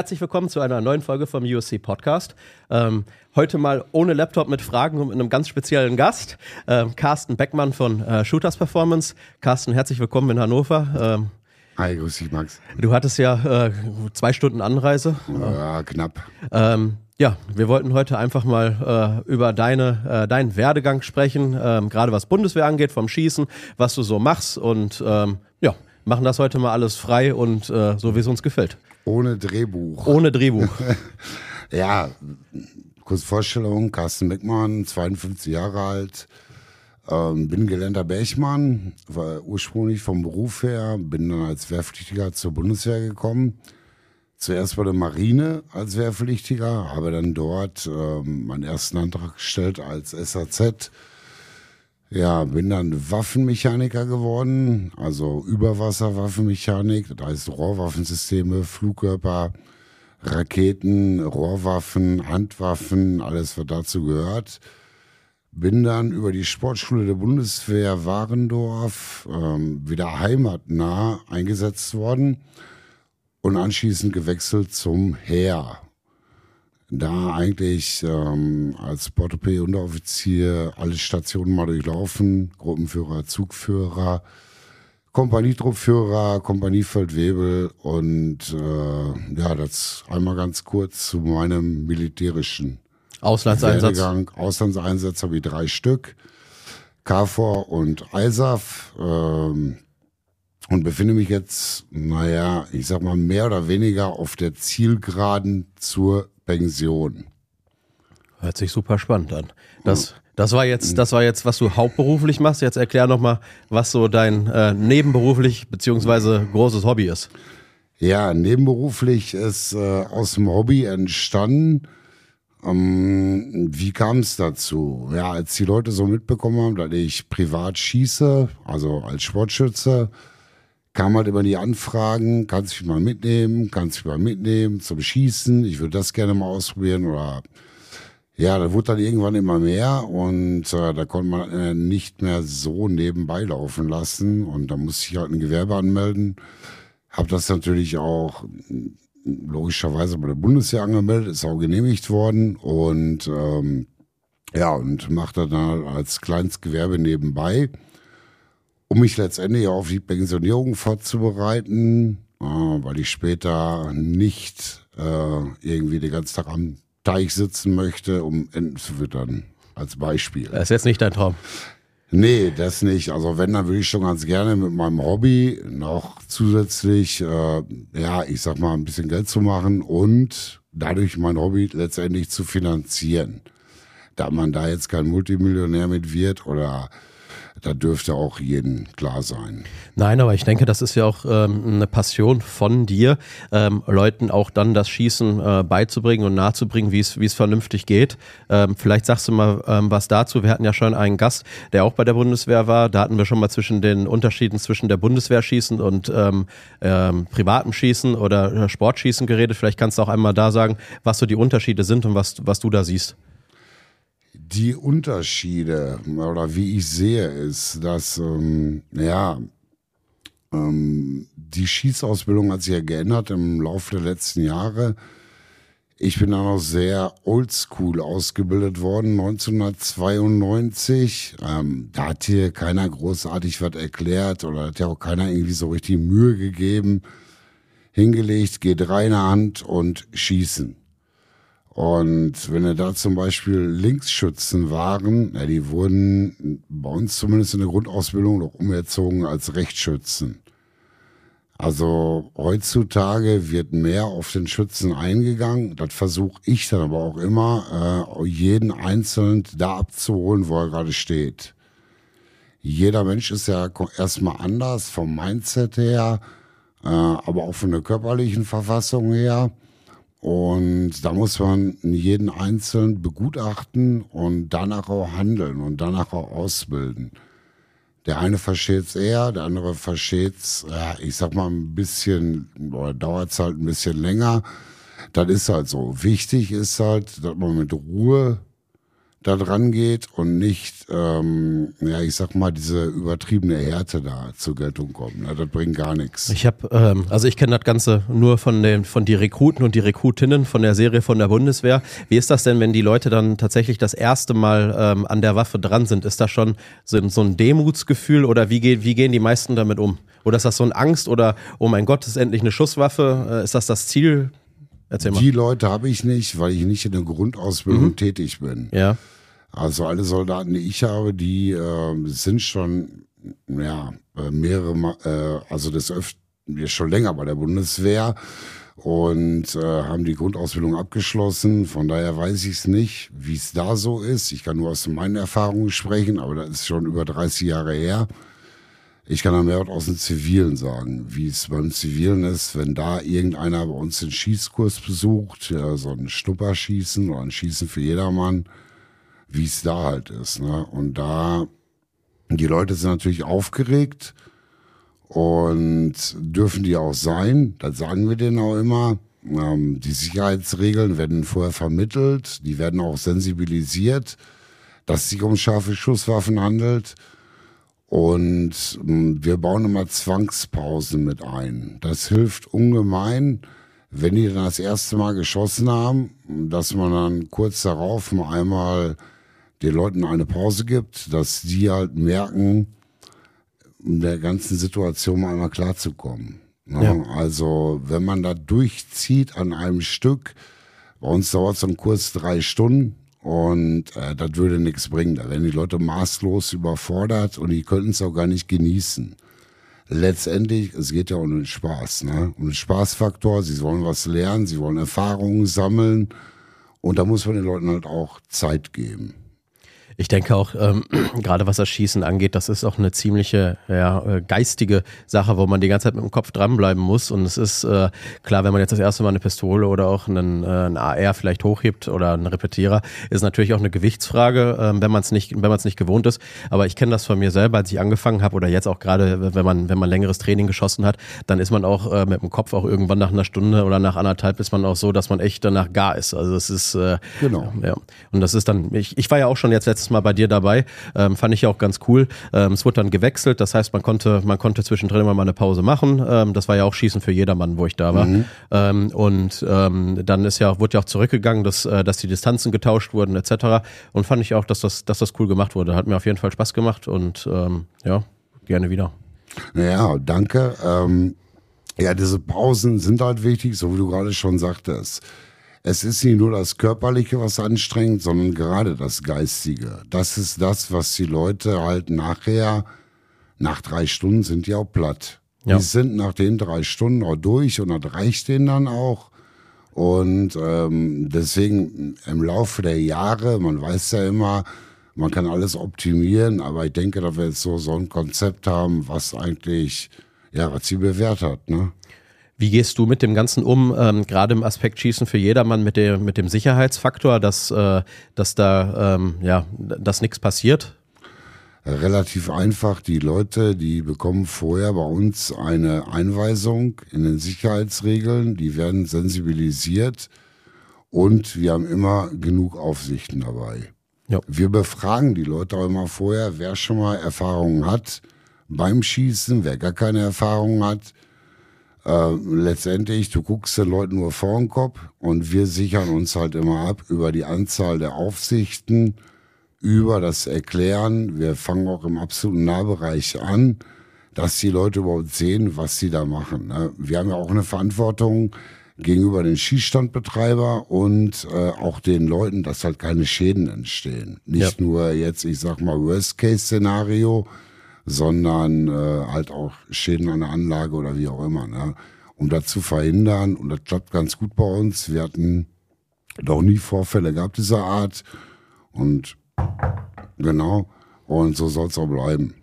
herzlich willkommen zu einer neuen Folge vom USC Podcast. Ähm, heute mal ohne Laptop mit Fragen und mit einem ganz speziellen Gast, ähm, Carsten Beckmann von äh, Shooters Performance. Carsten, herzlich willkommen in Hannover. Ähm, Hi, grüß dich, Max. Du hattest ja äh, zwei Stunden Anreise. Ja, knapp. Ähm, ja, wir wollten heute einfach mal äh, über deine, äh, deinen Werdegang sprechen, ähm, gerade was Bundeswehr angeht, vom Schießen, was du so machst und ähm, ja, machen das heute mal alles frei und äh, so, wie es uns gefällt. Ohne Drehbuch. Ohne Drehbuch. ja, kurz Vorstellung, Carsten Beckmann, 52 Jahre alt, ähm, bin gelernter Bergmann, war ursprünglich vom Beruf her, bin dann als Wehrpflichtiger zur Bundeswehr gekommen. Zuerst bei der Marine als Wehrpflichtiger, habe dann dort ähm, meinen ersten Antrag gestellt als SAZ. Ja, bin dann Waffenmechaniker geworden, also Überwasserwaffenmechanik, das heißt Rohrwaffensysteme, Flugkörper, Raketen, Rohrwaffen, Handwaffen, alles was dazu gehört. Bin dann über die Sportschule der Bundeswehr Warendorf ähm, wieder heimatnah eingesetzt worden und anschließend gewechselt zum Heer. Da eigentlich ähm, als Portopee-Unteroffizier alle Stationen mal durchlaufen, Gruppenführer, Zugführer, Kompanietruppführer, Kompaniefeldwebel und äh, ja, das einmal ganz kurz zu meinem militärischen Auslandseinsatz. Werdegang. Auslandseinsatz habe ich drei Stück. KFOR und ISAF. Ähm, und befinde mich jetzt, naja, ich sag mal, mehr oder weniger auf der Zielgeraden zur Pension. Hört sich super spannend an. Das, das war jetzt, das war jetzt, was du hauptberuflich machst. Jetzt erklär noch mal, was so dein äh, nebenberuflich beziehungsweise großes Hobby ist. Ja, nebenberuflich ist äh, aus dem Hobby entstanden. Ähm, wie kam es dazu? Ja, als die Leute so mitbekommen haben, dass ich privat schieße, also als Sportschütze, kam halt immer die Anfragen, kannst du mich mal mitnehmen, kannst du mich mal mitnehmen zum Schießen, ich würde das gerne mal ausprobieren oder ja, da wurde dann irgendwann immer mehr und äh, da konnte man äh, nicht mehr so nebenbei laufen lassen und da musste ich halt ein Gewerbe anmelden. Hab das natürlich auch logischerweise bei der Bundeswehr angemeldet, ist auch genehmigt worden und ähm, ja, und machte dann halt als kleines Gewerbe nebenbei, um mich letztendlich auf die Pensionierung vorzubereiten, äh, weil ich später nicht äh, irgendwie den ganzen Tag am Teich sitzen möchte, um Enten zu füttern, als Beispiel. Das ist jetzt nicht dein Traum. Nee, das nicht. Also wenn, dann würde ich schon ganz gerne mit meinem Hobby noch zusätzlich, äh, ja, ich sag mal, ein bisschen Geld zu machen und dadurch mein Hobby letztendlich zu finanzieren. Da man da jetzt kein Multimillionär mit wird oder da dürfte auch jedem klar sein. Nein, aber ich denke, das ist ja auch ähm, eine Passion von dir, ähm, Leuten auch dann das Schießen äh, beizubringen und nahezubringen, wie es vernünftig geht. Ähm, vielleicht sagst du mal ähm, was dazu. Wir hatten ja schon einen Gast, der auch bei der Bundeswehr war. Da hatten wir schon mal zwischen den Unterschieden zwischen der Bundeswehrschießen und ähm, ähm, privatem Schießen oder äh, Sportschießen geredet. Vielleicht kannst du auch einmal da sagen, was so die Unterschiede sind und was, was du da siehst. Die Unterschiede oder wie ich sehe, ist, dass ähm, ja ähm, die Schießausbildung hat sich ja geändert im Laufe der letzten Jahre. Ich bin da noch sehr oldschool ausgebildet worden, 1992. Ähm, da hat hier keiner großartig was erklärt oder hat ja auch keiner irgendwie so richtig Mühe gegeben. Hingelegt, geht rein Hand und schießen. Und wenn er da zum Beispiel Linksschützen waren, ja, die wurden bei uns zumindest in der Grundausbildung noch umerzogen als Rechtsschützen. Also heutzutage wird mehr auf den Schützen eingegangen. Das versuche ich dann aber auch immer, äh, jeden Einzelnen da abzuholen, wo er gerade steht. Jeder Mensch ist ja erstmal anders vom Mindset her, äh, aber auch von der körperlichen Verfassung her. Und da muss man jeden Einzelnen begutachten und danach auch handeln und danach auch ausbilden. Der eine versteht es eher, der andere versteht es, ja, ich sag mal, ein bisschen, oder dauert es halt ein bisschen länger. Das ist halt so. Wichtig ist halt, dass man mit Ruhe da dran geht und nicht, ähm, ja, ich sag mal, diese übertriebene Härte da zur Geltung kommt. Ne? Das bringt gar nichts. Ich habe, ähm, also ich kenne das Ganze nur von den, von die Rekruten und die Rekrutinnen von der Serie von der Bundeswehr. Wie ist das denn, wenn die Leute dann tatsächlich das erste Mal ähm, an der Waffe dran sind? Ist das schon so, so ein Demutsgefühl oder wie, geht, wie gehen die meisten damit um? Oder ist das so ein Angst oder, oh mein Gott, ist endlich eine Schusswaffe? Äh, ist das das Ziel? Erzähl mal. Die Leute habe ich nicht, weil ich nicht in der Grundausbildung mhm. tätig bin. Ja. Also alle Soldaten, die ich habe, die äh, sind schon ja äh, mehrere, äh, also das öfter schon länger bei der Bundeswehr und äh, haben die Grundausbildung abgeschlossen. Von daher weiß ich es nicht, wie es da so ist. Ich kann nur aus meinen Erfahrungen sprechen, aber das ist schon über 30 Jahre her. Ich kann da mehr aus dem Zivilen sagen, wie es beim Zivilen ist, wenn da irgendeiner bei uns den Schießkurs besucht, ja, so ein Schnupperschießen oder ein Schießen für jedermann, wie es da halt ist. Ne? Und da, die Leute sind natürlich aufgeregt und dürfen die auch sein, das sagen wir denen auch immer. Ähm, die Sicherheitsregeln werden vorher vermittelt, die werden auch sensibilisiert, dass es sich um scharfe Schusswaffen handelt. Und hm, wir bauen immer Zwangspausen mit ein. Das hilft ungemein, wenn die dann das erste Mal geschossen haben, dass man dann kurz darauf mal einmal den Leuten eine Pause gibt, dass die halt merken, um der ganzen Situation mal einmal klarzukommen. Ne? Ja. Also wenn man da durchzieht an einem Stück, bei uns dauert so ein Kurs drei Stunden, und äh, das würde nichts bringen. Da werden die Leute maßlos überfordert und die könnten es auch gar nicht genießen. Letztendlich, es geht ja um den Spaß, ne? um den Spaßfaktor. Sie wollen was lernen, sie wollen Erfahrungen sammeln. Und da muss man den Leuten halt auch Zeit geben. Ich denke auch, ähm, gerade was das Schießen angeht, das ist auch eine ziemliche ja, äh, geistige Sache, wo man die ganze Zeit mit dem Kopf dranbleiben muss. Und es ist äh, klar, wenn man jetzt das erste Mal eine Pistole oder auch einen, äh, einen AR vielleicht hochhebt oder einen Repetierer, ist natürlich auch eine Gewichtsfrage, äh, wenn man es nicht, wenn man es nicht gewohnt ist. Aber ich kenne das von mir selber, als ich angefangen habe oder jetzt auch gerade, wenn man, wenn man längeres Training geschossen hat, dann ist man auch äh, mit dem Kopf auch irgendwann nach einer Stunde oder nach anderthalb ist man auch so, dass man echt danach gar ist. Also es ist äh, genau. Ja. Und das ist dann, ich, ich war ja auch schon jetzt letztes Mal bei dir dabei. Ähm, fand ich ja auch ganz cool. Ähm, es wurde dann gewechselt, das heißt, man konnte, man konnte zwischendrin immer mal eine Pause machen. Ähm, das war ja auch Schießen für jedermann, wo ich da war. Mhm. Ähm, und ähm, dann ist ja, wurde ja auch zurückgegangen, dass, äh, dass die Distanzen getauscht wurden, etc. Und fand ich auch, dass das, dass das cool gemacht wurde. Hat mir auf jeden Fall Spaß gemacht und ähm, ja, gerne wieder. Ja, danke. Ähm, ja, diese Pausen sind halt wichtig, so wie du gerade schon sagtest es ist nicht nur das Körperliche, was anstrengt, sondern gerade das Geistige. Das ist das, was die Leute halt nachher, nach drei Stunden sind die auch platt. Ja. Die sind nach den drei Stunden auch durch und das reicht denen dann auch. Und ähm, deswegen im Laufe der Jahre, man weiß ja immer, man kann alles optimieren, aber ich denke, dass wir jetzt so, so ein Konzept haben, was eigentlich, ja, was sie bewährt hat, ne? Wie gehst du mit dem Ganzen um, ähm, gerade im Aspekt Schießen für jedermann mit, der, mit dem Sicherheitsfaktor, dass, äh, dass da ähm, ja, dass nichts passiert? Relativ einfach. Die Leute, die bekommen vorher bei uns eine Einweisung in den Sicherheitsregeln, die werden sensibilisiert und wir haben immer genug Aufsichten dabei. Ja. Wir befragen die Leute auch immer vorher, wer schon mal Erfahrungen hat beim Schießen, wer gar keine Erfahrung hat äh, letztendlich, du guckst den Leuten nur vor den Kopf und wir sichern uns halt immer ab über die Anzahl der Aufsichten, über das Erklären. Wir fangen auch im absoluten Nahbereich an, dass die Leute überhaupt sehen, was sie da machen. Ne? Wir haben ja auch eine Verantwortung gegenüber den Schießstandbetreiber und äh, auch den Leuten, dass halt keine Schäden entstehen. Nicht ja. nur jetzt, ich sag mal, Worst-Case-Szenario, sondern äh, halt auch Schäden an der Anlage oder wie auch immer. Ne? Um das zu verhindern, und das klappt ganz gut bei uns. Wir hatten noch nie Vorfälle gehabt dieser Art. Und genau, und so soll es auch bleiben.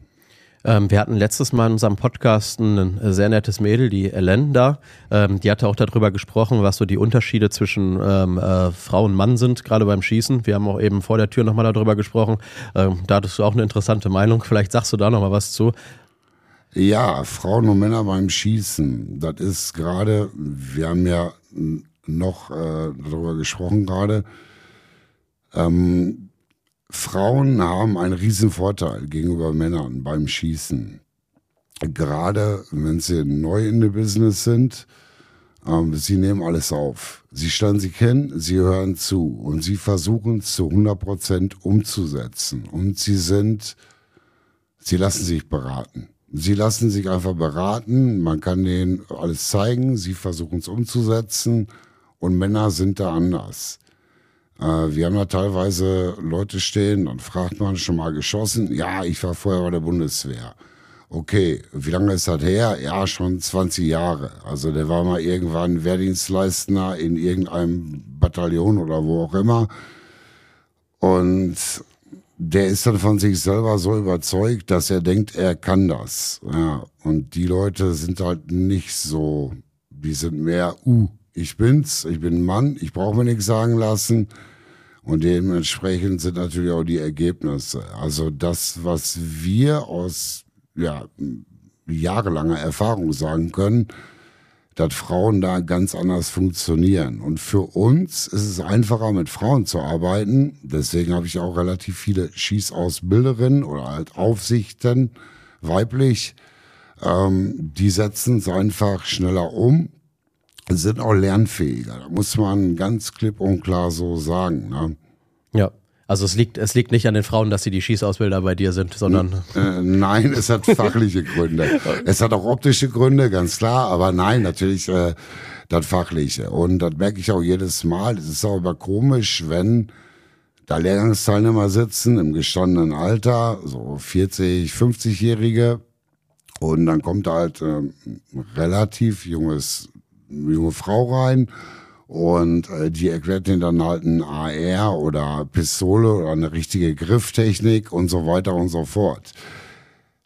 Ähm, wir hatten letztes Mal in unserem Podcast ein sehr nettes Mädel, die Ellen da. Ähm, die hatte auch darüber gesprochen, was so die Unterschiede zwischen ähm, äh, Frau und Mann sind, gerade beim Schießen. Wir haben auch eben vor der Tür nochmal darüber gesprochen. Ähm, da hattest du auch eine interessante Meinung. Vielleicht sagst du da nochmal was zu. Ja, Frauen und Männer beim Schießen. Das ist gerade, wir haben ja noch äh, darüber gesprochen gerade. Ähm, Frauen haben einen riesen Vorteil gegenüber Männern beim Schießen. Gerade wenn sie neu in dem Business sind, ähm, sie nehmen alles auf. Sie stellen sich hin, sie hören zu und sie versuchen es zu 100 Prozent umzusetzen. Und sie sind, sie lassen sich beraten. Sie lassen sich einfach beraten, man kann denen alles zeigen, sie versuchen es umzusetzen und Männer sind da anders. Äh, wir haben da teilweise Leute stehen, dann fragt man schon mal geschossen, ja, ich war vorher bei der Bundeswehr. Okay, wie lange ist das her? Ja, schon 20 Jahre. Also der war mal irgendwann Wehrdienstleister in irgendeinem Bataillon oder wo auch immer. Und der ist dann von sich selber so überzeugt, dass er denkt, er kann das. Ja, und die Leute sind halt nicht so, die sind mehr, uh, ich bin's, ich bin Mann, ich brauche mir nichts sagen lassen. Und dementsprechend sind natürlich auch die Ergebnisse. Also das, was wir aus ja, jahrelanger Erfahrung sagen können, dass Frauen da ganz anders funktionieren. Und für uns ist es einfacher, mit Frauen zu arbeiten. Deswegen habe ich auch relativ viele Schießausbilderinnen oder halt Aufsichten, weiblich. Ähm, die setzen es einfach schneller um, sind auch lernfähiger. Da muss man ganz klipp und klar so sagen. Ne? Ja. Also es liegt, es liegt nicht an den Frauen, dass sie die Schießausbilder bei dir sind, sondern. Äh, nein, es hat fachliche Gründe. Es hat auch optische Gründe, ganz klar, aber nein, natürlich äh, das Fachliche. Und das merke ich auch jedes Mal. Es ist auch immer komisch, wenn da Lehrgangsteilnehmer sitzen im gestandenen Alter, so 40, 50-Jährige, und dann kommt da halt äh, relativ junges, junge Frau rein und äh, die erklärt denen dann halt ein AR oder Pistole oder eine richtige Grifftechnik und so weiter und so fort.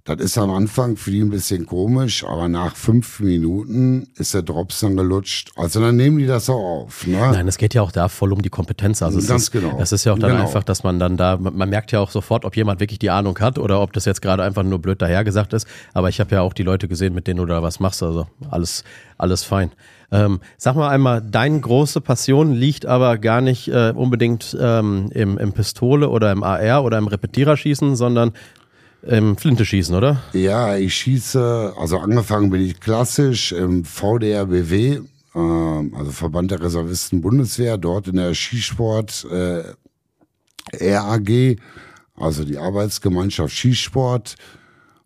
Das ist am Anfang für die ein bisschen komisch, aber nach fünf Minuten ist der Drops dann gelutscht. Also dann nehmen die das auch auf. Ne? Nein, es geht ja auch da voll um die Kompetenz. Also Ganz ist, genau. Es ist ja auch dann Genau. einfach, dass man dann da, man merkt ja auch sofort, ob jemand wirklich die Ahnung hat oder ob das jetzt gerade einfach nur blöd dahergesagt ist. Aber ich habe ja auch die Leute gesehen, mit denen du da was machst. Also alles, alles fein. Ähm, sag mal einmal, deine große Passion liegt aber gar nicht äh, unbedingt ähm, im, im Pistole oder im AR oder im Repetiererschießen, sondern im Flinteschießen, oder? Ja, ich schieße, also angefangen bin ich klassisch im VDRBW, ähm, also Verband der Reservisten Bundeswehr, dort in der Skisport äh, RAG, also die Arbeitsgemeinschaft Skisport.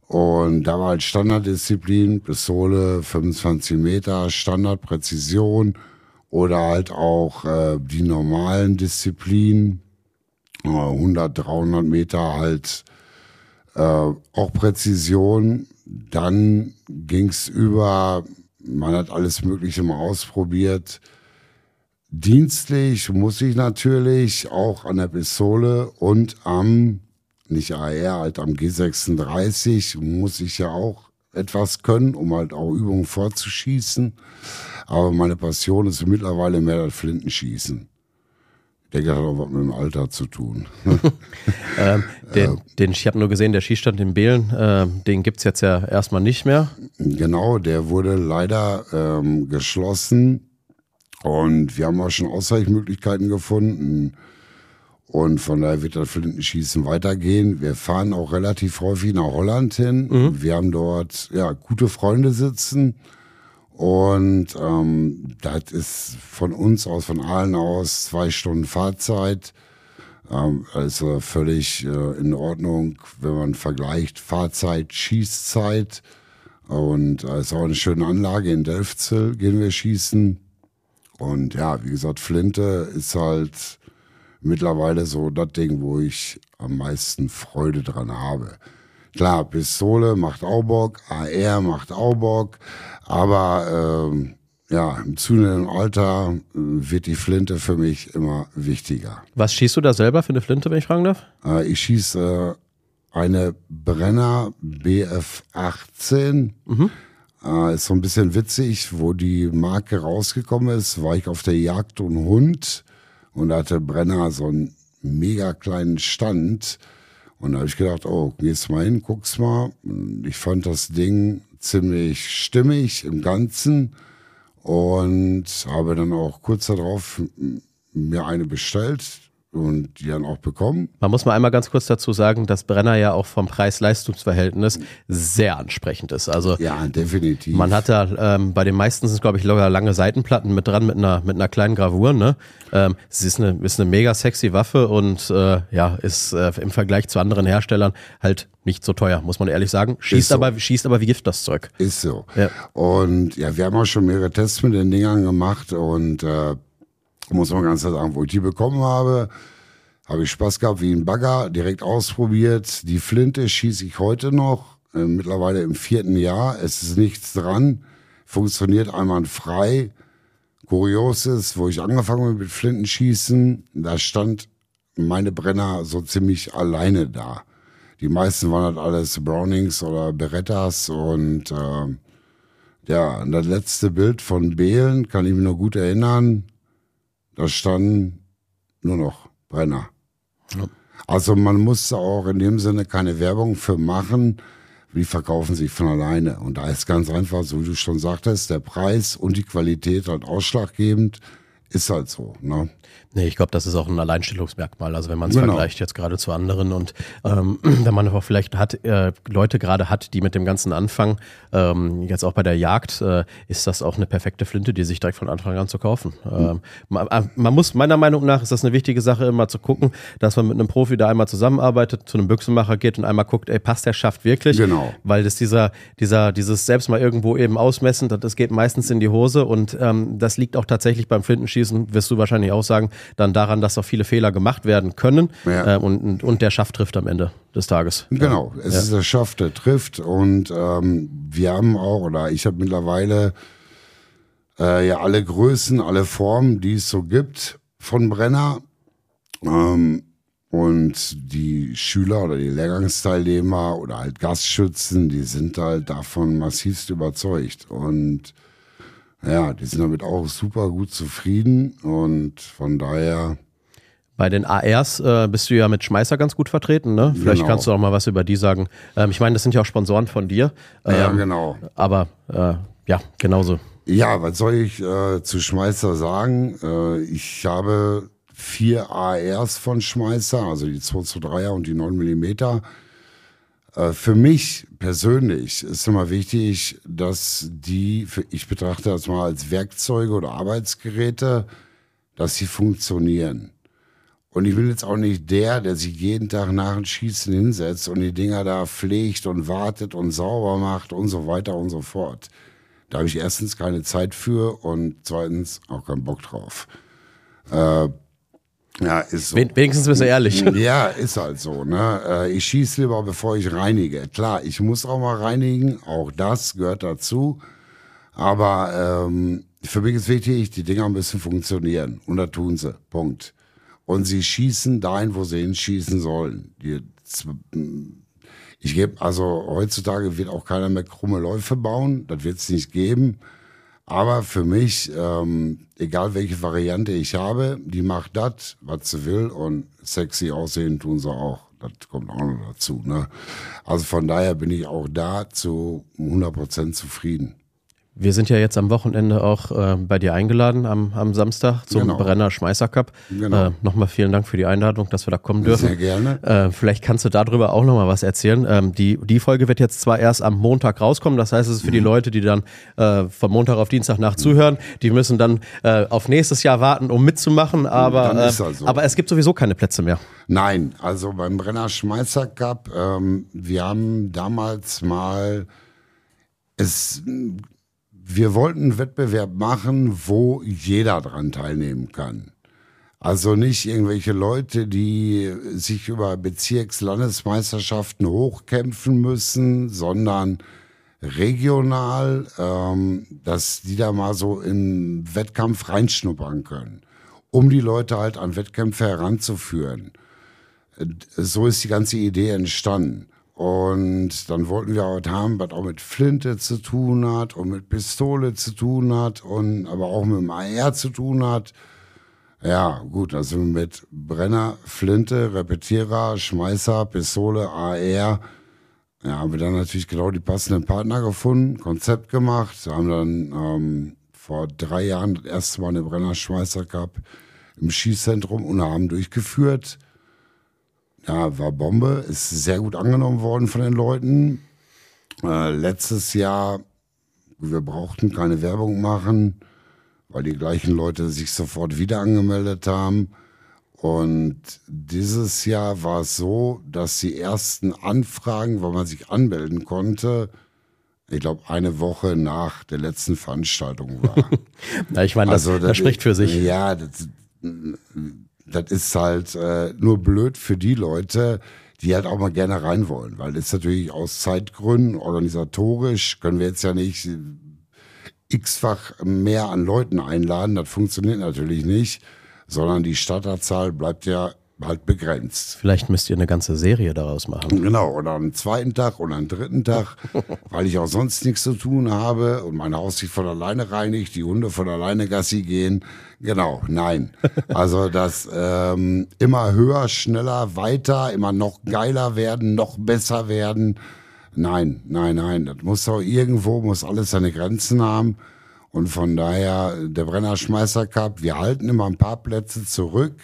Und da war halt Standarddisziplin, Pistole, 25 Meter, Standardpräzision oder halt auch äh, die normalen Disziplinen, äh, 100, 300 Meter halt äh, auch Präzision. Dann ging's über, man hat alles Mögliche mal ausprobiert. Dienstlich muss ich natürlich auch an der Pistole und am, nicht AR, halt am G36 muss ich ja auch etwas können, um halt auch Übungen vorzuschießen. Aber meine Passion ist mittlerweile mehr das Flintenschießen. Ich denke, das hat auch was mit dem Alter zu tun. Ähm, den, den, ich habe nur gesehen, der Schießstand in Behlen, äh, den gibt's jetzt ja erstmal nicht mehr. Genau, der wurde leider ähm, geschlossen und wir haben auch schon Ausweichmöglichkeiten gefunden. Und von daher wird das Flintenschießen weitergehen. Wir fahren auch relativ häufig nach Holland hin. Wir haben dort ja gute Freunde sitzen. Und ähm, das ist von uns aus, von allen aus, zwei Stunden Fahrzeit. Ähm, also völlig äh, in Ordnung, wenn man vergleicht Fahrzeit, Schießzeit. Und es ist auch eine schöne Anlage in Delfzell, gehen wir schießen. Und ja, wie gesagt, Flinte ist halt mittlerweile so das Ding, wo ich am meisten Freude dran habe. Klar, Pistole macht auch Bock, AR macht auch Bock, aber ähm, ja, im zunehmenden Alter äh, wird die Flinte für mich immer wichtiger. Was schießt du da selber für eine Flinte, wenn ich fragen darf? Äh, ich schieße eine Brenner BF18. Äh, ist so ein bisschen witzig, wo die Marke rausgekommen ist, war ich auf der Jagd und Hund und da hatte Brenner so einen mega kleinen Stand. Und da habe ich gedacht, oh, gehst mal hin, guck's mal. Und Ich fand das Ding ziemlich stimmig im Ganzen und habe dann auch kurz darauf mir eine bestellt. Und die dann auch bekommen. Man muss mal einmal ganz kurz dazu sagen, dass Brenner ja auch vom Preis-Leistungs-Verhältnis sehr ansprechend ist. Also Ja, definitiv. man hat da ähm, bei den meisten sind glaube ich locker lange Seitenplatten mit dran mit einer mit einer kleinen Gravur. Ne, ähm, es ist eine ist eine mega sexy Waffe und äh, ja ist äh, im Vergleich zu anderen Herstellern halt nicht so teuer, muss man ehrlich sagen. Schießt so. aber schießt aber wie Gift das Zeug. Ist so. Ja. Und ja, wir haben auch schon mehrere Tests mit den Dingern gemacht und äh, muss man ganz klar sagen, wo ich die bekommen habe, habe ich Spaß gehabt wie ein Bagger, direkt ausprobiert. Die Flinte schieße ich heute noch, äh, mittlerweile im vierten Jahr. Es ist nichts dran, funktioniert einwandfrei. Kurios ist, wo ich angefangen habe mit Flintenschießen, da stand meine Brenner so ziemlich alleine da. Die meisten waren halt alles Brownings oder Berettas und ähm, ja, das letzte Bild von Behlen kann ich mich noch gut erinnern. Da standen nur noch Brenner. Ja. Also man muss auch in dem Sinne keine Werbung für machen. Die verkaufen sich von alleine. Und da ist ganz einfach, so wie du schon sagtest, der Preis und die Qualität halt ausschlaggebend. Ist halt so. Ne? Nee, ich glaube, das ist auch ein Alleinstellungsmerkmal. Also wenn man es Genau. vergleicht jetzt gerade zu anderen und ähm, wenn man auch vielleicht hat, äh, Leute gerade hat, die mit dem Ganzen anfangen, ähm, jetzt auch bei der Jagd, äh, ist das auch eine perfekte Flinte, die sich direkt von Anfang an zu kaufen. Ähm, man, äh, man muss, meiner Meinung nach, ist das eine wichtige Sache, immer zu gucken, dass man mit einem Profi da einmal zusammenarbeitet, zu einem Büchsenmacher geht und einmal guckt, ey, passt der Schaft wirklich? Genau. Weil das dieser, dieser, dieses selbst mal irgendwo eben ausmessen, das, das geht meistens in die Hose und ähm, das liegt auch tatsächlich beim Flintenschießen, wirst du wahrscheinlich auch sagen, dann daran, dass auch viele Fehler gemacht werden können Ja. äh, und, und, der Schaft trifft am Ende des Tages. Genau, es ist der Schaft, der trifft. Und ähm, wir haben auch, oder ich habe mittlerweile äh, ja alle Größen, alle Formen, die es so gibt von Brenner. Ähm, und die Schüler oder die Lehrgangsteilnehmer oder halt Gastschützen, die sind halt davon massivst überzeugt. Und ja, die sind damit auch super gut zufrieden. Und von daher, Bei den ARs äh, bist du ja mit Schmeißer ganz gut vertreten, ne? Vielleicht Genau. kannst du auch mal was über die sagen. Ähm, ich meine, das sind ja auch Sponsoren von dir. Ähm, ja genau. Aber äh, ja, genauso. Ja, was soll ich äh, zu Schmeißer sagen? Äh, ich habe vier ARs von Schmeißer, also die 223er und die 9 Millimeter. Äh, für mich persönlich ist immer wichtig, dass die, ich betrachte das mal als Werkzeuge oder Arbeitsgeräte, dass sie funktionieren. Und ich bin jetzt auch nicht der, der sich jeden Tag nach dem Schießen hinsetzt und die Dinger da pflegt und wartet und sauber macht und so weiter und so fort. Da habe ich erstens keine Zeit für und zweitens auch keinen Bock drauf. Äh, ja, ist so. Wen- Wenigstens bist du ehrlich. Ja, ist halt so. Ne? Äh, Ich schieße lieber, bevor ich reinige. Klar, ich muss auch mal reinigen, auch das gehört dazu. Aber ähm, für mich ist wichtig, die Dinger müssen funktionieren. Und da tun sie. Punkt. Und sie schießen dahin, wo sie hinschießen sollen. Die, ich gebe, also heutzutage wird auch keiner mehr krumme Läufe bauen. Das wird es nicht geben. Aber für mich, ähm, egal welche Variante ich habe, die macht das, was sie will und sexy aussehen tun sie auch. Das kommt auch noch dazu. Ne? Also von daher bin ich auch da zu 100% zufrieden. Wir sind ja jetzt am Wochenende auch äh, bei dir eingeladen am, am Samstag zum Genau. Brenner Schmeißer Cup. Genau. Äh, Nochmal vielen Dank für die Einladung, dass wir da kommen dürfen. Sehr gerne. Äh, vielleicht kannst du darüber auch nochmal was erzählen. Ähm, die, die Folge wird jetzt zwar erst am Montag rauskommen, das heißt, es ist für die Mhm. Leute, die dann äh, von Montag auf Dienstag nach zuhören, die müssen dann äh, auf nächstes Jahr warten, um mitzumachen, aber, Dann ist äh, so. aber es gibt sowieso keine Plätze mehr. Nein, also beim Brenner Schmeißer Cup, ähm, wir haben damals mal es, wir wollten einen Wettbewerb machen, wo jeder dran teilnehmen kann. Also nicht irgendwelche Leute, die sich über Bezirks-Landesmeisterschaften hochkämpfen müssen, sondern regional, ähm, dass die da mal so im Wettkampf reinschnuppern können, um die Leute halt an Wettkämpfe heranzuführen so ist die ganze Idee entstanden. Und dann wollten wir auch haben, was auch mit Flinte zu tun hat und mit Pistole zu tun hat und aber auch mit dem AR zu tun hat. Ja, gut, also mit Brenner, Flinte, Repetierer, Schmeißer, Pistole, AR. Ja, haben wir dann natürlich genau die passenden Partner gefunden, Konzept gemacht, haben dann ähm, vor drei Jahren das erste Mal den Brenner Schmeißer Cup im Schießzentrum Unarm durchgeführt. Ja, war Bombe, ist sehr gut angenommen worden von den Leuten. Äh, letztes Jahr, wir brauchten keine Werbung machen, weil die gleichen Leute sich sofort wieder angemeldet haben. Und dieses Jahr war es so, dass die ersten Anfragen, weil man sich anmelden konnte, ich glaube, eine Woche nach der letzten Veranstaltung war. ja, ich meine, das, also, das, das spricht für sich. Ja, das, das ist halt äh, nur blöd für die Leute, die halt auch mal gerne rein wollen, weil das natürlich aus Zeitgründen, organisatorisch, können wir jetzt ja nicht x-fach mehr an Leuten einladen, das funktioniert natürlich nicht, sondern die Starterzahl bleibt ja halt begrenzt. Vielleicht müsst ihr eine ganze Serie daraus machen. Genau, oder einen zweiten Tag oder einen dritten Tag, weil ich auch sonst nichts zu tun habe und mein Haus sich von alleine reinigt, die Hunde von alleine Gassi gehen. Genau, nein. Also das ähm, immer höher, schneller, weiter, immer noch geiler werden, noch besser werden. Nein, nein, nein. Das muss auch irgendwo, muss alles seine Grenzen haben. Und von daher, der Brennerschmeißer Cup, wir halten immer ein paar Plätze zurück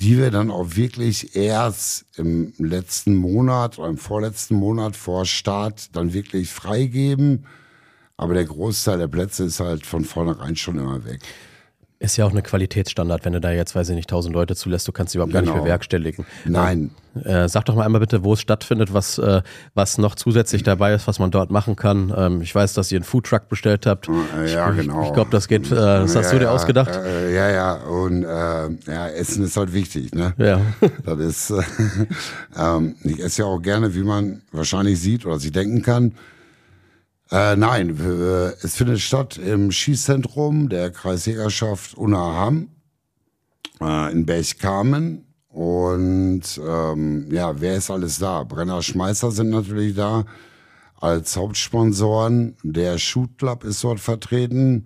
die wir dann auch wirklich erst im letzten Monat oder im vorletzten Monat vor Start dann wirklich freigeben. Aber der Großteil der Plätze ist halt von vornherein schon immer weg. Ist ja auch eine Qualitätsstandard, wenn du da jetzt, weiß ich nicht, tausend Leute zulässt, du kannst sie überhaupt genau. gar nicht genau. bewerkstelligen. Nein. Äh, sag doch mal einmal bitte, wo es stattfindet, was, äh, was noch zusätzlich dabei ist, was man dort machen kann. Ähm, ich weiß, dass ihr einen Foodtruck bestellt habt. Ja, ich, genau. Ich, ich glaube, das geht, äh, das hast ja, du dir ausgedacht. Äh, ja, ja. Und äh, ja, Essen ist halt wichtig, ne? Ja. Das ist, äh, ähm, ich esse ja auch gerne, wie man wahrscheinlich sieht oder sich denken kann. Äh, nein, es findet statt im Schießzentrum der Kreisjägerschaft Unaham äh, in Berchtesgaden. Und ähm, ja, wer ist alles da? Brenner Schmeißer sind natürlich da als Hauptsponsoren. Der Shoot Club ist dort vertreten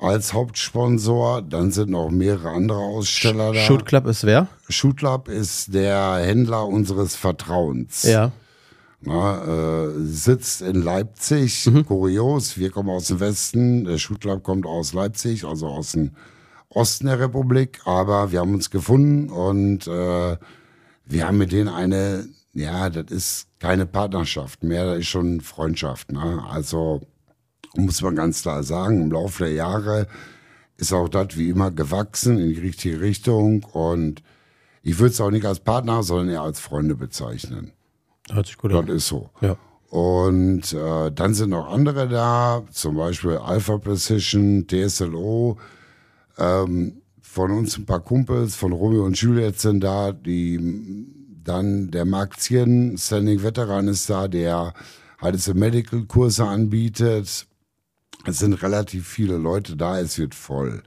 als Hauptsponsor. Dann sind noch mehrere andere Aussteller da. Shoot Club ist wer? Shoot Club ist der Händler unseres Vertrauens. Ja. Na, äh, sitzt in Leipzig, mhm. kurios, wir kommen aus dem Westen, der Club kommt aus Leipzig, also aus dem Osten der Republik, aber wir haben uns gefunden und äh, wir haben mit denen eine, ja, das ist keine Partnerschaft mehr, das ist schon Freundschaft. Ne? Also muss man ganz klar sagen, im Laufe der Jahre ist auch das wie immer gewachsen in die richtige Richtung und ich würde es auch nicht als Partner, sondern eher als Freunde bezeichnen. Hört sich gut an. Das ist so. Ja. Und äh, dann sind noch andere da, zum Beispiel Alpha Precision, DSLO, ähm, von uns ein paar Kumpels, von Romeo und Juliet sind da, die dann der Mark Zien, Standing Veteran ist da, der halt so Medical-Kurse anbietet. Es sind relativ viele Leute da, es wird voll.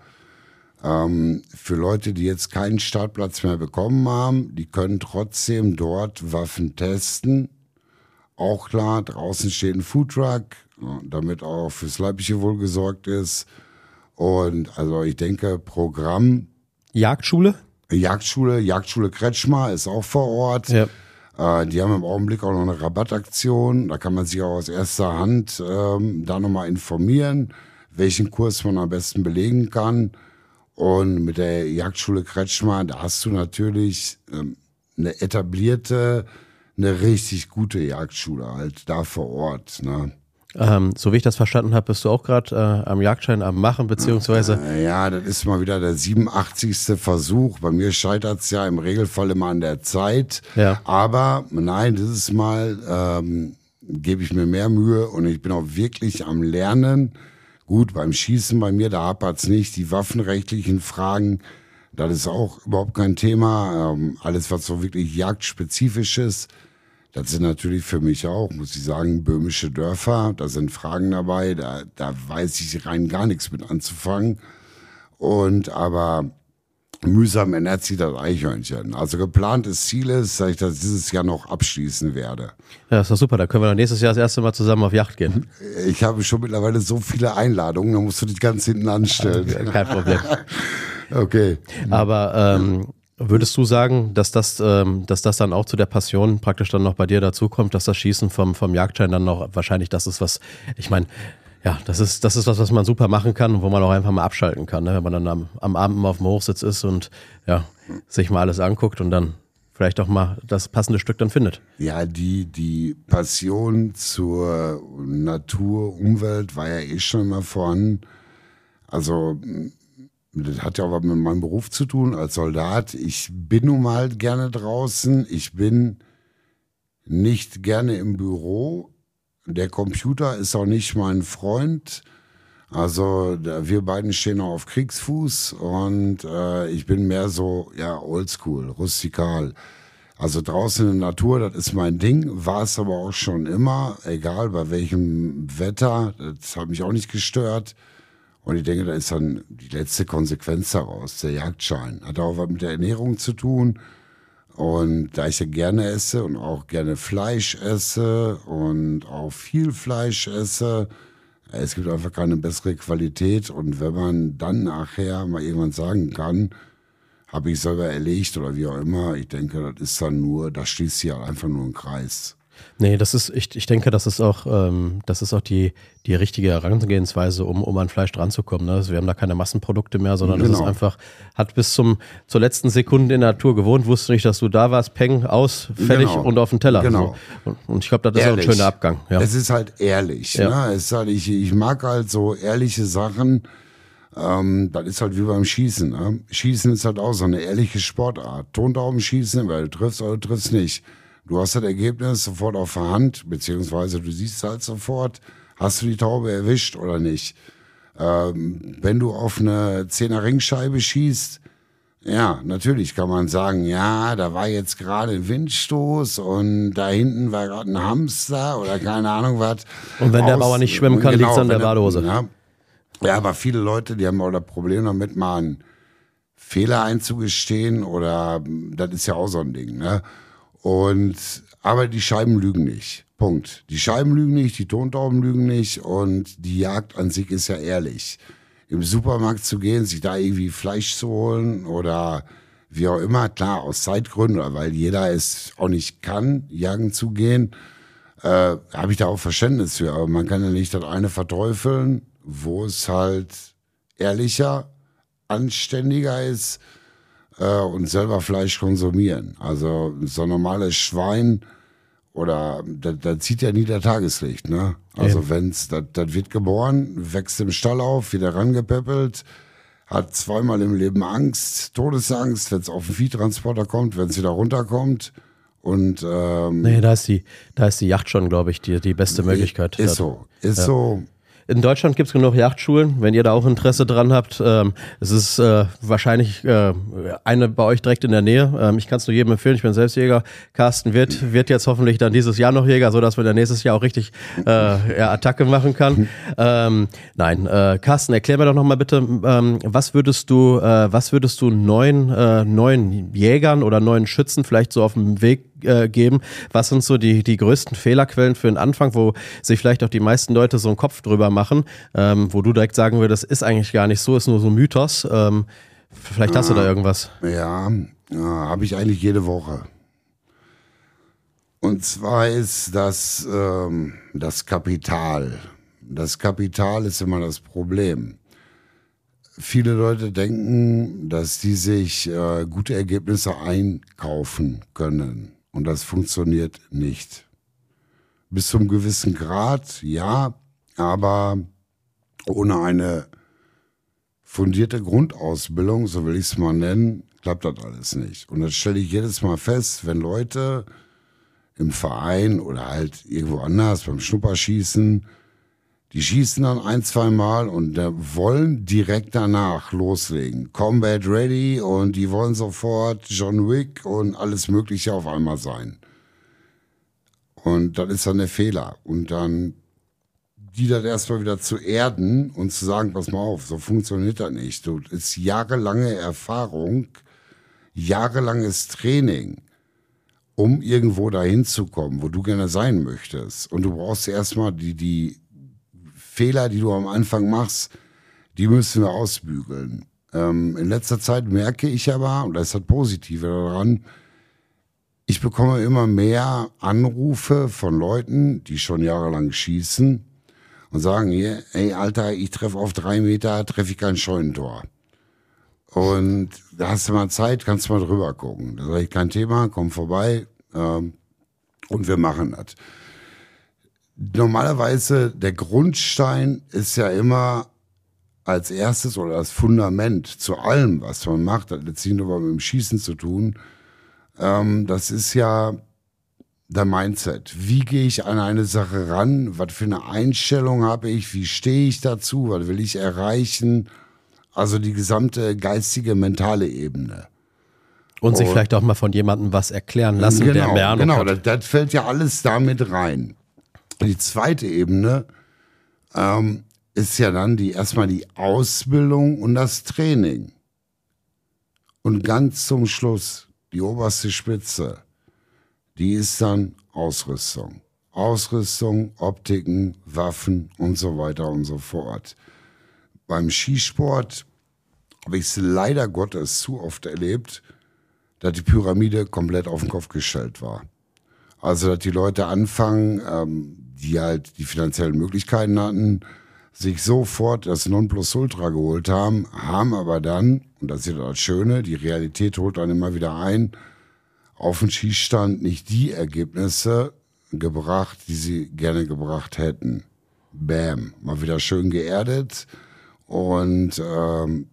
Ähm, für Leute, die jetzt keinen Startplatz mehr bekommen haben, die können trotzdem dort Waffen testen. Auch klar, draußen steht ein Foodtruck, damit auch fürs Leibliche wohl gesorgt ist. Und also ich denke, Programm. Jagdschule? Jagdschule, Jagdschule Kretschmer ist auch vor Ort. Ja. Äh, die haben im Augenblick auch noch eine Rabattaktion. Da kann man sich auch aus erster Hand ähm, da nochmal informieren, welchen Kurs man am besten belegen kann. Und mit der Jagdschule Kretschmer, da hast du natürlich ähm, eine etablierte, eine richtig gute Jagdschule halt da vor Ort. Ne? Ähm, so wie ich das verstanden habe, bist du auch gerade äh, am Jagdschein am Machen, beziehungsweise. Ja, das ist mal wieder der 87. Versuch. Bei mir scheitert es ja im Regelfall immer an der Zeit. Ja. Aber nein, dieses Mal ähm, gebe ich mir mehr Mühe und ich bin auch wirklich am Lernen Gut, beim Schießen bei mir, da hapert's nicht. Die waffenrechtlichen Fragen, das ist auch überhaupt kein Thema. Ähm, alles, was so wirklich jagdspezifisch ist, das sind natürlich für mich auch, muss ich sagen, böhmische Dörfer. Da sind Fragen dabei, da, da weiß ich rein gar nichts mit anzufangen. Und aber mühsam ernährt sich das Eichhörnchen. Also geplantes Ziel ist, dass ich das dieses Jahr noch abschließen werde. Ja, ist doch super. Da können wir dann nächstes Jahr das erste Mal zusammen auf Yacht gehen. Ich habe schon mittlerweile so viele Einladungen, da musst du dich ganz hinten anstellen. Kein Problem. okay. Aber ähm, würdest du sagen, dass das, ähm, dass das dann auch zu der Passion praktisch dann noch bei dir dazukommt, dass das Schießen vom, vom Jagdschein dann noch wahrscheinlich das ist, was, ich meine, Ja, das ist, das ist was, was man super machen kann und wo man auch einfach mal abschalten kann, ne? wenn man dann am, am Abend mal auf dem Hochsitz ist und ja, sich mal alles anguckt und dann vielleicht auch mal das passende Stück dann findet. Ja, die, die Passion zur Natur, Umwelt war ja eh schon immer vorhanden. Also, das hat ja auch was mit meinem Beruf zu tun als Soldat. Ich bin nun mal gerne draußen. Ich bin nicht gerne im Büro. Der Computer ist auch nicht mein Freund. Also wir beiden stehen auch auf Kriegsfuß und äh, ich bin mehr so, ja, oldschool, rustikal. Also draußen in der Natur, das ist mein Ding, war es aber auch schon immer, egal bei welchem Wetter, das hat mich auch nicht gestört. Und ich denke, da ist dann die letzte Konsequenz daraus, der Jagdschein. Hat auch was mit der Ernährung zu tun. Und da ich ja gerne esse und auch gerne Fleisch esse und auch viel Fleisch esse, es gibt einfach keine bessere Qualität. Und wenn man dann nachher mal irgendwann sagen kann, habe ich selber erlegt oder wie auch immer, ich denke, das ist dann nur, das schließt sich ja einfach nur ein Kreis. Nee, das ist, ich, ich denke, das ist auch, ähm, das ist auch die, die richtige Herangehensweise, um, um an Fleisch dranzukommen. Ne? Also wir haben da keine Massenprodukte mehr, sondern genau. das ist einfach, hat bis zum, zur letzten Sekunde in der Natur gewohnt, wusste nicht, dass du da warst, peng, aus, fertig genau. und auf den Teller. Genau. So. Und ich glaube, das ist auch ein schöner Abgang. Ja. Es ist halt ehrlich. Ja. Ne? Es ist halt, ich, ich mag halt so ehrliche Sachen. Ähm, das ist halt wie beim Schießen. Ne? Schießen ist halt auch so eine ehrliche Sportart. Tontauben schießen, weil du triffst oder du triffst nicht. Du hast das Ergebnis sofort auf der Hand, beziehungsweise du siehst halt sofort, hast du die Taube erwischt oder nicht. Ähm, wenn du auf eine Zehner Ringscheibe schießt, ja, natürlich kann man sagen, ja, da war jetzt gerade ein Windstoß und da hinten war gerade ein Hamster oder keine Ahnung was. Und wenn der Bauer nicht schwimmen kann, genau, liegt es an der Badehose. Ja, ja, aber viele Leute, die haben auch das Problem damit, mal einen Fehler einzugestehen oder das ist ja auch so ein Ding, ne? Und, aber die Scheiben lügen nicht. Punkt. Die Scheiben lügen nicht, die Tontauben lügen nicht und die Jagd an sich ist ja ehrlich. Im Supermarkt zu gehen, sich da irgendwie Fleisch zu holen oder wie auch immer, klar, aus Zeitgründen, oder weil jeder es auch nicht kann, jagen zu gehen, äh, habe ich da auch Verständnis für. Aber man kann ja nicht das eine verteufeln, wo es halt ehrlicher, anständiger ist, äh, und selber Fleisch konsumieren. Also so ein normales Schwein oder da, da zieht ja nie der Tageslicht, ne? Also ja. wenn's, das, wird geboren, wächst im Stall auf, wieder rangepäppelt, hat zweimal im Leben Angst, Todesangst, wenn es auf den Viehtransporter kommt, wenn es wieder runterkommt. Und ähm, nee, da ist die, da ist die Yacht schon, glaube ich, die, die beste Möglichkeit. Ist so, ist ja. so. In Deutschland gibt es genug Jachtschulen, wenn ihr da auch Interesse dran habt. Ähm, es ist äh, wahrscheinlich äh, eine bei euch direkt in der Nähe. Ähm, ich kann es nur jedem empfehlen, ich bin selbst Jäger. Carsten wird, wird jetzt hoffentlich dann dieses Jahr noch Jäger, sodass wir dann nächstes Jahr auch richtig äh, ja, Attacke machen kann. Ähm, nein, äh, Carsten, erklär mir doch nochmal bitte, ähm, was würdest du, äh, was würdest du neuen, äh, neuen Jägern oder neuen Schützen vielleicht so auf dem Weg äh, geben. Was sind so die, die größten Fehlerquellen für den Anfang, wo sich vielleicht auch die meisten Leute so einen Kopf drüber machen, ähm, wo du direkt sagen würdest, ist eigentlich gar nicht so, ist nur so ein Mythos. Ähm, vielleicht hast du da irgendwas. Ja, ja habe ich eigentlich jede Woche. Und zwar ist das ähm, das Kapital. Das Kapital ist immer das Problem. Viele Leute denken, dass die sich äh, gute Ergebnisse einkaufen können. Und das funktioniert nicht. Bis zum gewissen Grad, ja, aber ohne eine fundierte Grundausbildung, so will ich es mal nennen, klappt das alles nicht. Und das stelle ich jedes Mal fest, wenn Leute im Verein oder halt irgendwo anders beim Schnupperschießen die schießen dann ein, zwei Mal und wollen direkt danach loslegen. Combat ready und die wollen sofort John Wick und alles Mögliche auf einmal sein. Und das ist dann der Fehler. Und dann die dann erstmal wieder zu erden und zu sagen, pass mal auf, so funktioniert das nicht. Du ist jahrelange Erfahrung, jahrelanges Training, um irgendwo dahin zu kommen, wo du gerne sein möchtest. Und du brauchst erstmal die, die Fehler, die du am Anfang machst, die müssen wir ausbügeln. Ähm, in letzter Zeit merke ich aber, und das ist das Positive daran, ich bekomme immer mehr Anrufe von Leuten, die schon jahrelang schießen und sagen, hier, ey Alter, ich treffe auf drei Meter, treffe ich kein Scheunentor. Und da hast du mal Zeit, kannst du mal drüber gucken. Da sage ich, kein Thema, komm vorbei ähm, und wir machen das. Normalerweise, der Grundstein ist ja immer als erstes oder das Fundament zu allem, was man macht, hat jetzt nicht nur mit dem Schießen zu tun. Ähm, das ist ja der Mindset. Wie gehe ich an eine Sache ran? Was für eine Einstellung habe ich? Wie stehe ich dazu? Was will ich erreichen? Also die gesamte geistige, mentale Ebene. Und sich vielleicht auch mal von jemandem was erklären lassen, genau, der mehr Ahnung Genau, das, das fällt ja alles damit rein. Die zweite Ebene ähm, ist ja dann die erstmal die Ausbildung und das Training. Und ganz zum Schluss, die oberste Spitze, die ist dann Ausrüstung. Ausrüstung, Optiken, Waffen und so weiter und so fort. Beim Skisport habe ich es leider Gottes zu oft erlebt, dass die Pyramide komplett auf den Kopf gestellt war. Also, dass die Leute anfangen, ähm, die halt die finanziellen Möglichkeiten hatten, sich sofort das Nonplusultra geholt haben, haben aber dann, und das ist das Schöne, die Realität holt dann immer wieder ein, auf dem Schießstand nicht die Ergebnisse gebracht, die sie gerne gebracht hätten. Bam, mal wieder schön geerdet und ähm,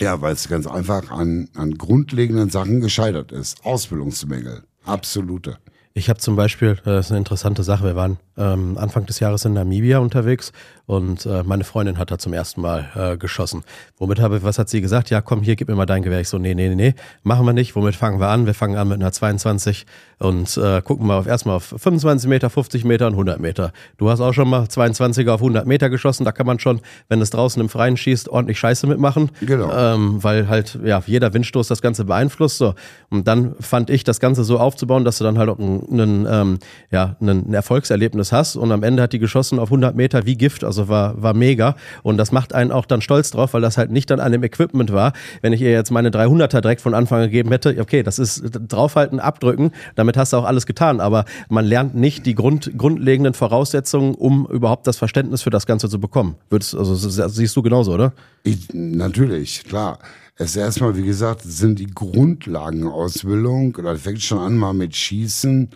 ja, weil es ganz einfach an, an grundlegenden Sachen gescheitert ist. Ausbildungsmängel, absolute. Ich habe zum Beispiel, äh, das ist eine interessante Sache, wir waren ähm, Anfang des Jahres in Namibia unterwegs und äh, meine Freundin hat da zum ersten Mal äh, geschossen. Womit habe, was hat sie gesagt? Ja, komm, hier, gib mir mal dein Gewehr. Ich so, nee, nee, nee, nee, machen wir nicht. Womit fangen wir an? Wir fangen an mit einer 22 und äh, gucken mal auf, erstmal auf 25 Meter, 50 Meter und 100 Meter. Du hast auch schon mal 22er auf 100 Meter geschossen. Da kann man schon, wenn es draußen im Freien schießt, ordentlich Scheiße mitmachen. Genau. Ähm, weil halt, ja, jeder Windstoß das Ganze beeinflusst. So. Und dann fand ich, das Ganze so aufzubauen, dass du dann halt auch ein, ein, ähm, ja, ein Erfolgserlebnis hast. Und am Ende hat die geschossen auf 100 Meter wie Gift. Also war, war mega. Und das macht einen auch dann stolz drauf, weil das halt nicht an dem Equipment war. Wenn ich ihr jetzt meine 300er direkt von Anfang gegeben hätte, okay, das ist draufhalten, abdrücken, damit hast du auch alles getan. Aber man lernt nicht die Grund, grundlegenden Voraussetzungen, um überhaupt das Verständnis für das Ganze zu bekommen. Würdest, also siehst du genauso, oder? Ich, natürlich, klar. Es ist erstmal, wie gesagt, sind die Grundlagenausbildung, das fängt schon an mal mit Schießen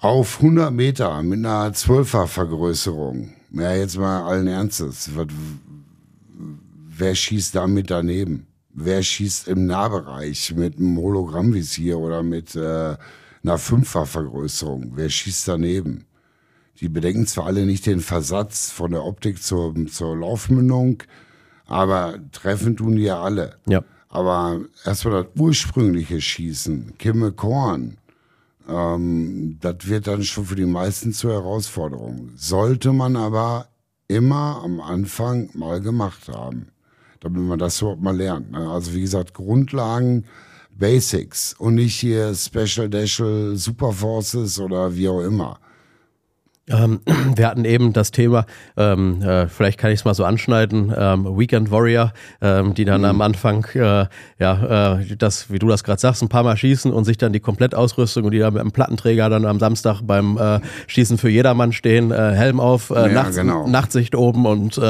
auf 100 Meter mit einer Zwölfervergrößerung. Ja, jetzt mal allen Ernstes. Wer schießt damit daneben? Wer schießt im Nahbereich mit einem Hologrammvisier oder mit äh, einer Fünfervergrößerung? Wer schießt daneben? Die bedenken zwar alle nicht den Versatz von der Optik zur, zur Laufmündung, aber treffen tun die ja alle. Ja. Aber erstmal das ursprüngliche Schießen, Kimme Korn, ähm, das wird dann schon für die meisten zur Herausforderung. Sollte man aber immer am Anfang mal gemacht haben, damit man das überhaupt mal lernt. Ne? Also wie gesagt, Grundlagen, Basics und nicht hier Special Dashel, Super Forces oder wie auch immer. Ähm, wir hatten eben das Thema, ähm, äh, vielleicht kann ich es mal so anschneiden, ähm, Weekend Warrior, ähm, die dann mhm. am Anfang, äh, ja, äh, das, wie du das gerade sagst, ein paar Mal schießen und sich dann die Komplettausrüstung und die dann mit einem Plattenträger dann am Samstag beim äh, Schießen für jedermann stehen, äh, Helm auf, äh, ja, Nachts, genau. Nachtsicht oben und,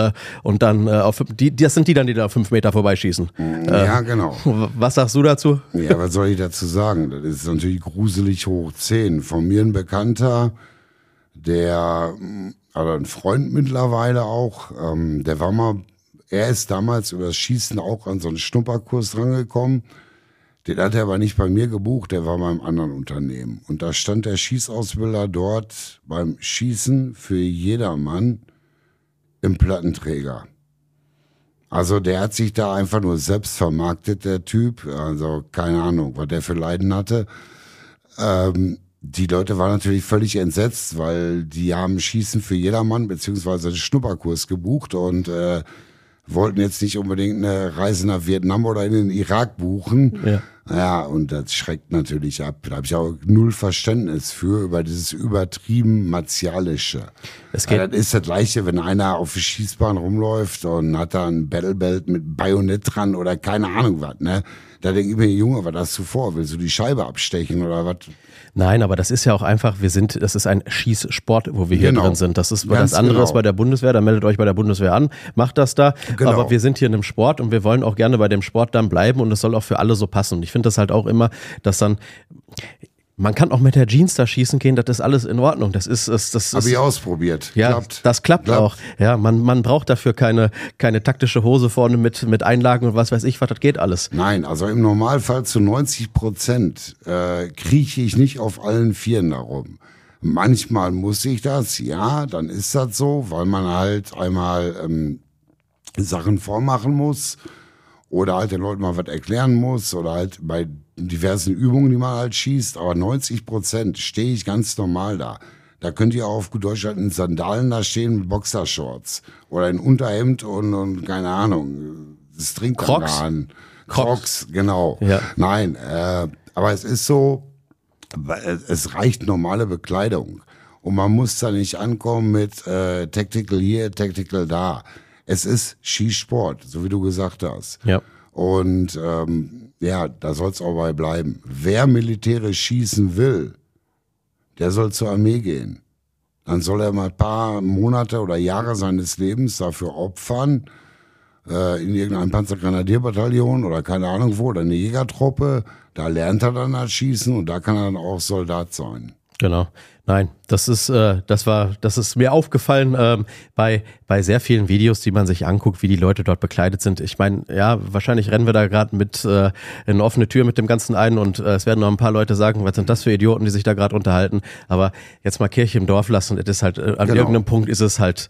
und dann auf die, das sind die dann, die da fünf Meter vorbeischießen. Ja, genau. Was sagst du dazu? Ja, was soll ich dazu sagen? Das ist natürlich gruselig hoch zehn. Von mir ein Bekannter, der, also ein Freund mittlerweile auch, ähm, der war mal, er ist damals über das Schießen auch an so einen Schnupperkurs rangekommen. Den hat er aber nicht bei mir gebucht, der war beim anderen Unternehmen. Und da stand der Schießausbilder dort beim Schießen für jedermann im Plattenträger. Also der hat sich da einfach nur selbst vermarktet, der Typ. Also keine Ahnung, was der für Leiden hatte. Ähm, die Leute waren natürlich völlig entsetzt, weil die haben Schießen für jedermann beziehungsweise einen Schnupperkurs gebucht und äh, wollten jetzt nicht unbedingt eine Reise nach Vietnam oder in den Irak buchen. Ja. Ja, und das schreckt natürlich ab. Da habe ich auch null Verständnis für, über dieses übertrieben Martialische. Es geht das ist das Gleiche, wenn einer auf der Schießbahn rumläuft und hat da ein Battlebelt mit Bajonett dran oder keine Ahnung was, ne? Da denke ich mir, Junge, was hast du vor? Willst du die Scheibe abstechen oder was? Nein, aber das ist ja auch einfach, wir sind, das ist ein Schießsport, wo wir hier Genau. drin sind. Das ist Ganz das andere genau. ist bei der Bundeswehr, da meldet euch bei der Bundeswehr an, macht das da. Genau. Aber wir sind hier in einem Sport und wir wollen auch gerne bei dem Sport dann bleiben und es soll auch für alle so passen. Und ich finde das halt auch immer, dass dann man kann auch mit der Jeans da schießen gehen, das ist alles in Ordnung. Das ist, das, das Habe ich ausprobiert. ja, Klappt. das klappt, Klappt. auch. Ja, man, man braucht dafür keine, keine taktische Hose vorne mit, mit Einlagen und was weiß ich, was, das geht alles. Nein, also im Normalfall zu 90 Prozent äh, krieche ich nicht auf allen Vieren herum. Manchmal muss ich das, ja, dann ist das so, weil man halt einmal ähm, Sachen vormachen muss oder halt den Leuten mal was erklären muss oder halt bei diversen Übungen, die man halt schießt. Aber 90 Prozent stehe ich ganz normal da. Da könnt ihr auf gut Deutsch halt in Sandalen da stehen mit Boxershorts oder in Unterhemd und, und keine Ahnung. Das trinkt Crocs? an. Crocs. Crocs, genau. Ja. Nein, äh, aber es ist so, weil es reicht normale Bekleidung. Und man muss da nicht ankommen mit äh, Tactical hier, Tactical da. Es ist Skisport, so wie du gesagt hast. Ja. Und ähm, ja, da soll es auch bei bleiben. Wer militärisch schießen will, der soll zur Armee gehen. Dann soll er mal ein paar Monate oder Jahre seines Lebens dafür opfern, äh, in irgendeinem Panzergrenadierbataillon oder keine Ahnung wo, oder eine Jägertruppe. Da lernt er dann das Schießen und da kann er dann auch Soldat sein. Genau. Nein, das ist, äh, das war, das ist mir aufgefallen ähm, bei, bei sehr vielen Videos, die man sich anguckt, wie die Leute dort bekleidet sind. Ich meine, ja, wahrscheinlich rennen wir da gerade mit äh, eine offene Tür mit dem Ganzen ein und äh, es werden noch ein paar Leute sagen, was sind das für Idioten, die sich da gerade unterhalten. Aber jetzt mal Kirche im Dorf lassen, es ist halt, äh, an Genau. irgendeinem Punkt ist es halt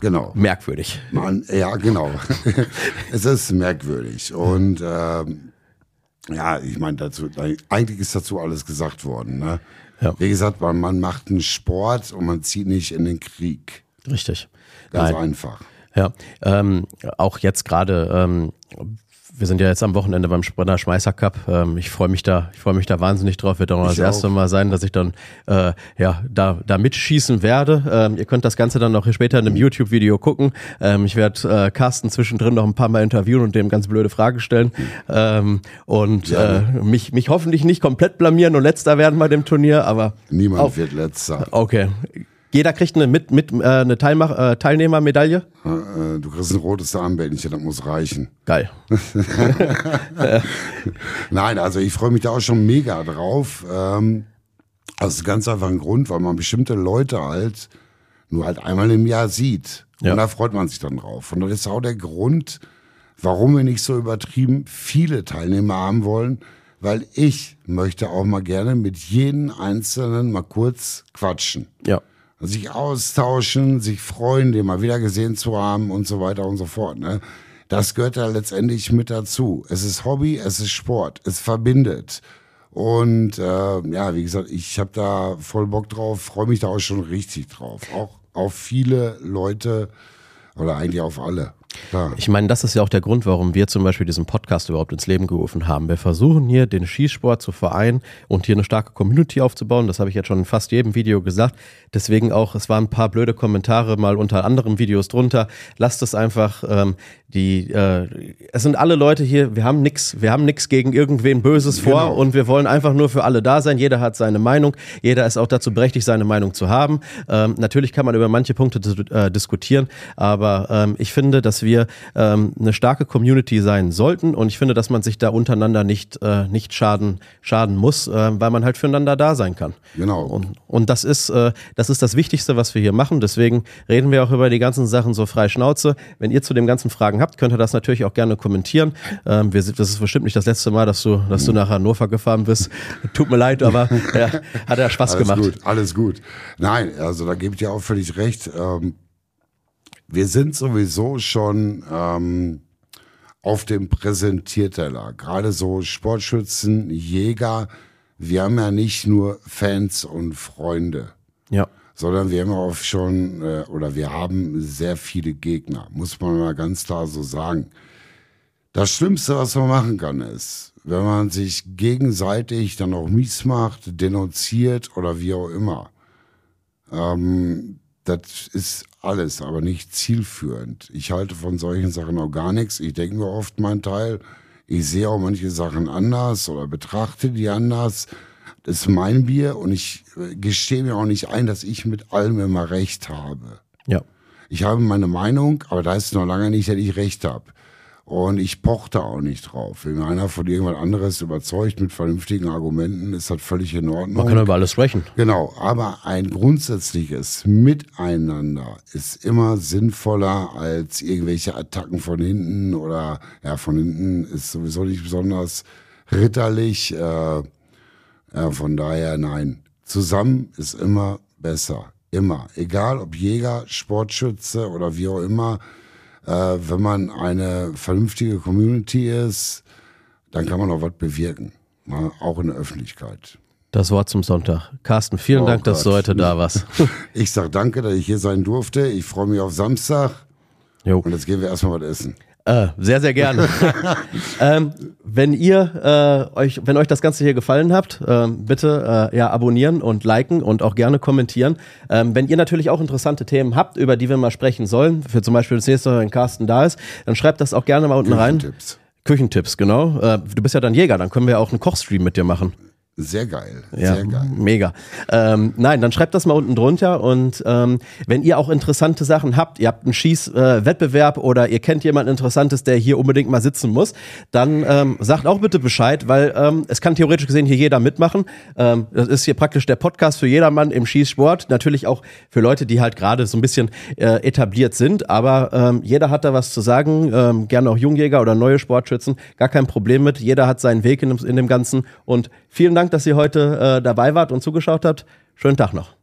Genau. merkwürdig. Man, ja, genau. es ist merkwürdig. Und ähm, ja, ich meine, dazu, eigentlich ist dazu alles gesagt worden. Ne? Ja. Wie gesagt, man, man macht einen Sport und man zieht nicht in den Krieg. Richtig. Ganz Nein. einfach. Ja, ähm, auch jetzt gerade, ähm, wir sind ja jetzt am Wochenende beim Sprinter Schmeißer Cup. Ähm, ich freue mich da, ich freue mich da wahnsinnig drauf. Wird auch Ich das erste auch. Mal sein, dass ich dann äh, ja da da mitschießen werde. Ähm, ihr könnt das Ganze dann noch später in einem YouTube-Video gucken. Ähm, ich werde äh, Carsten zwischendrin noch ein paar Mal interviewen und dem ganz blöde Fragen stellen ähm, und äh, mich mich hoffentlich nicht komplett blamieren und letzter werden bei dem Turnier, aber Niemand Auf- wird letzter. okay. Jeder kriegt eine mit mit äh, eine Teilmach äh, Teilnehmermedaille. Äh, Du kriegst ein rotes Armbändchen, das muss reichen. Geil. Nein, also ich freue mich da auch schon mega drauf. Ähm, aus ganz einfachen Grund, weil man bestimmte Leute halt nur halt einmal im Jahr sieht. Ja. Und da freut man sich dann drauf. Und das ist auch der Grund, warum wir nicht so übertrieben viele Teilnehmer haben wollen, weil ich möchte auch mal gerne mit jedem Einzelnen mal kurz quatschen. Ja. Sich austauschen, sich freuen, den mal wieder gesehen zu haben und so weiter und so fort. Ne? Das gehört ja letztendlich mit dazu. Es ist Hobby, es ist Sport, es verbindet. Und äh, ja, wie gesagt, ich habe da voll Bock drauf, freue mich da auch schon richtig drauf. Auch auf viele Leute oder eigentlich auf alle. Klar. Ich meine, das ist ja auch der Grund, warum wir zum Beispiel diesen Podcast überhaupt ins Leben gerufen haben. Wir versuchen hier den Schießsport zu vereinen und hier eine starke Community aufzubauen. Das habe ich jetzt schon in fast jedem Video gesagt. Deswegen auch, es waren ein paar blöde Kommentare mal unter anderen Videos drunter. Lasst es einfach, ähm, die, äh, es sind alle Leute hier, wir haben nix, wir haben nix gegen irgendwen Böses vor Genau. und wir wollen einfach nur für alle da sein. Jeder hat seine Meinung, jeder ist auch dazu berechtigt, seine Meinung zu haben. Ähm, natürlich kann man über manche Punkte äh, diskutieren, aber ähm, ich finde, dass wir ähm, eine starke Community sein sollten und ich finde, dass man sich da untereinander nicht, äh, nicht schaden, schaden muss, äh, weil man halt füreinander da sein kann. Genau. Und, und das ist, äh, das ist das Wichtigste, was wir hier machen. Deswegen reden wir auch über die ganzen Sachen so frei Schnauze. Wenn ihr zu dem ganzen Fragen habt, könnt ihr das natürlich auch gerne kommentieren. Ähm, wir sind, das ist bestimmt nicht das letzte Mal, dass du, dass du nach Hannover gefahren bist. Tut mir leid, aber ja, hat ja Spaß Alles gemacht. gut, alles gut. Nein, also da gebe ich dir auch völlig recht. Ähm, wir sind sowieso schon ähm, auf dem Präsentierteller. Gerade so Sportschützen, Jäger. Wir haben ja nicht nur Fans und Freunde, Ja, sondern wir haben auch schon äh, oder wir haben sehr viele Gegner, muss man mal ganz klar so sagen. Das Schlimmste, was man machen kann, ist, wenn man sich gegenseitig dann auch mies macht, denunziert oder wie auch immer. Ähm, das ist alles, aber nicht zielführend. Ich halte von solchen Sachen auch gar nichts. Ich denke mir oft meinen Teil. Ich sehe auch manche Sachen anders oder betrachte die anders. Das ist mein Bier und ich äh, gestehe mir auch nicht ein, dass ich mit allem immer recht habe. Ja. Ich habe meine Meinung, aber da ist noch lange nicht, dass ich recht habe. Und ich pochte auch nicht drauf. Wenn einer von irgendwas anderes überzeugt mit vernünftigen Argumenten, ist das völlig in Ordnung. Man kann über alles sprechen. Genau, aber ein grundsätzliches Miteinander ist immer sinnvoller als irgendwelche Attacken von hinten oder ja, von hinten ist sowieso nicht besonders ritterlich. Äh, ja, von daher nein. Zusammen ist immer besser. Immer. Egal ob Jäger, Sportschütze oder wie auch immer äh, wenn man eine vernünftige Community ist, dann kann man auch was bewirken, ne? auch in der Öffentlichkeit. Das Wort zum Sonntag. Carsten, vielen oh Dank, Gott. dass du heute da warst. Ich sag danke, dass ich hier sein durfte. Ich freue mich auf Samstag. Jo. Und jetzt gehen wir erstmal was essen. Äh, sehr, sehr gerne. ähm, wenn ihr äh, euch, wenn euch das Ganze hier gefallen hat, äh, bitte äh, ja abonnieren und liken und auch gerne kommentieren. Ähm, wenn ihr natürlich auch interessante Themen habt, über die wir mal sprechen sollen, für zum Beispiel das nächste Mal, wenn Carsten da ist, dann schreibt das auch gerne mal unten rein. Küchentipps. Küchentipps, genau. Äh, du bist ja dann Jäger, dann können wir auch einen Kochstream mit dir machen. Sehr geil. Ja, sehr geil. Mega. Ähm, nein, dann schreibt das mal unten drunter und ähm, wenn ihr auch interessante Sachen habt, ihr habt einen Schießwettbewerb äh, oder ihr kennt jemanden Interessantes, der hier unbedingt mal sitzen muss, dann ähm, sagt auch bitte Bescheid, weil ähm, es kann theoretisch gesehen hier jeder mitmachen. Ähm, das ist hier praktisch der Podcast für jedermann im Schießsport. Natürlich auch für Leute, die halt gerade so ein bisschen äh, etabliert sind, aber ähm, jeder hat da was zu sagen. Gerne auch Jungjäger oder neue Sportschützen, gar kein Problem mit. Jeder hat seinen Weg in, in dem Ganzen und vielen Dank Dank, dass ihr heute äh, dabei wart und zugeschaut habt. Schönen Tag noch.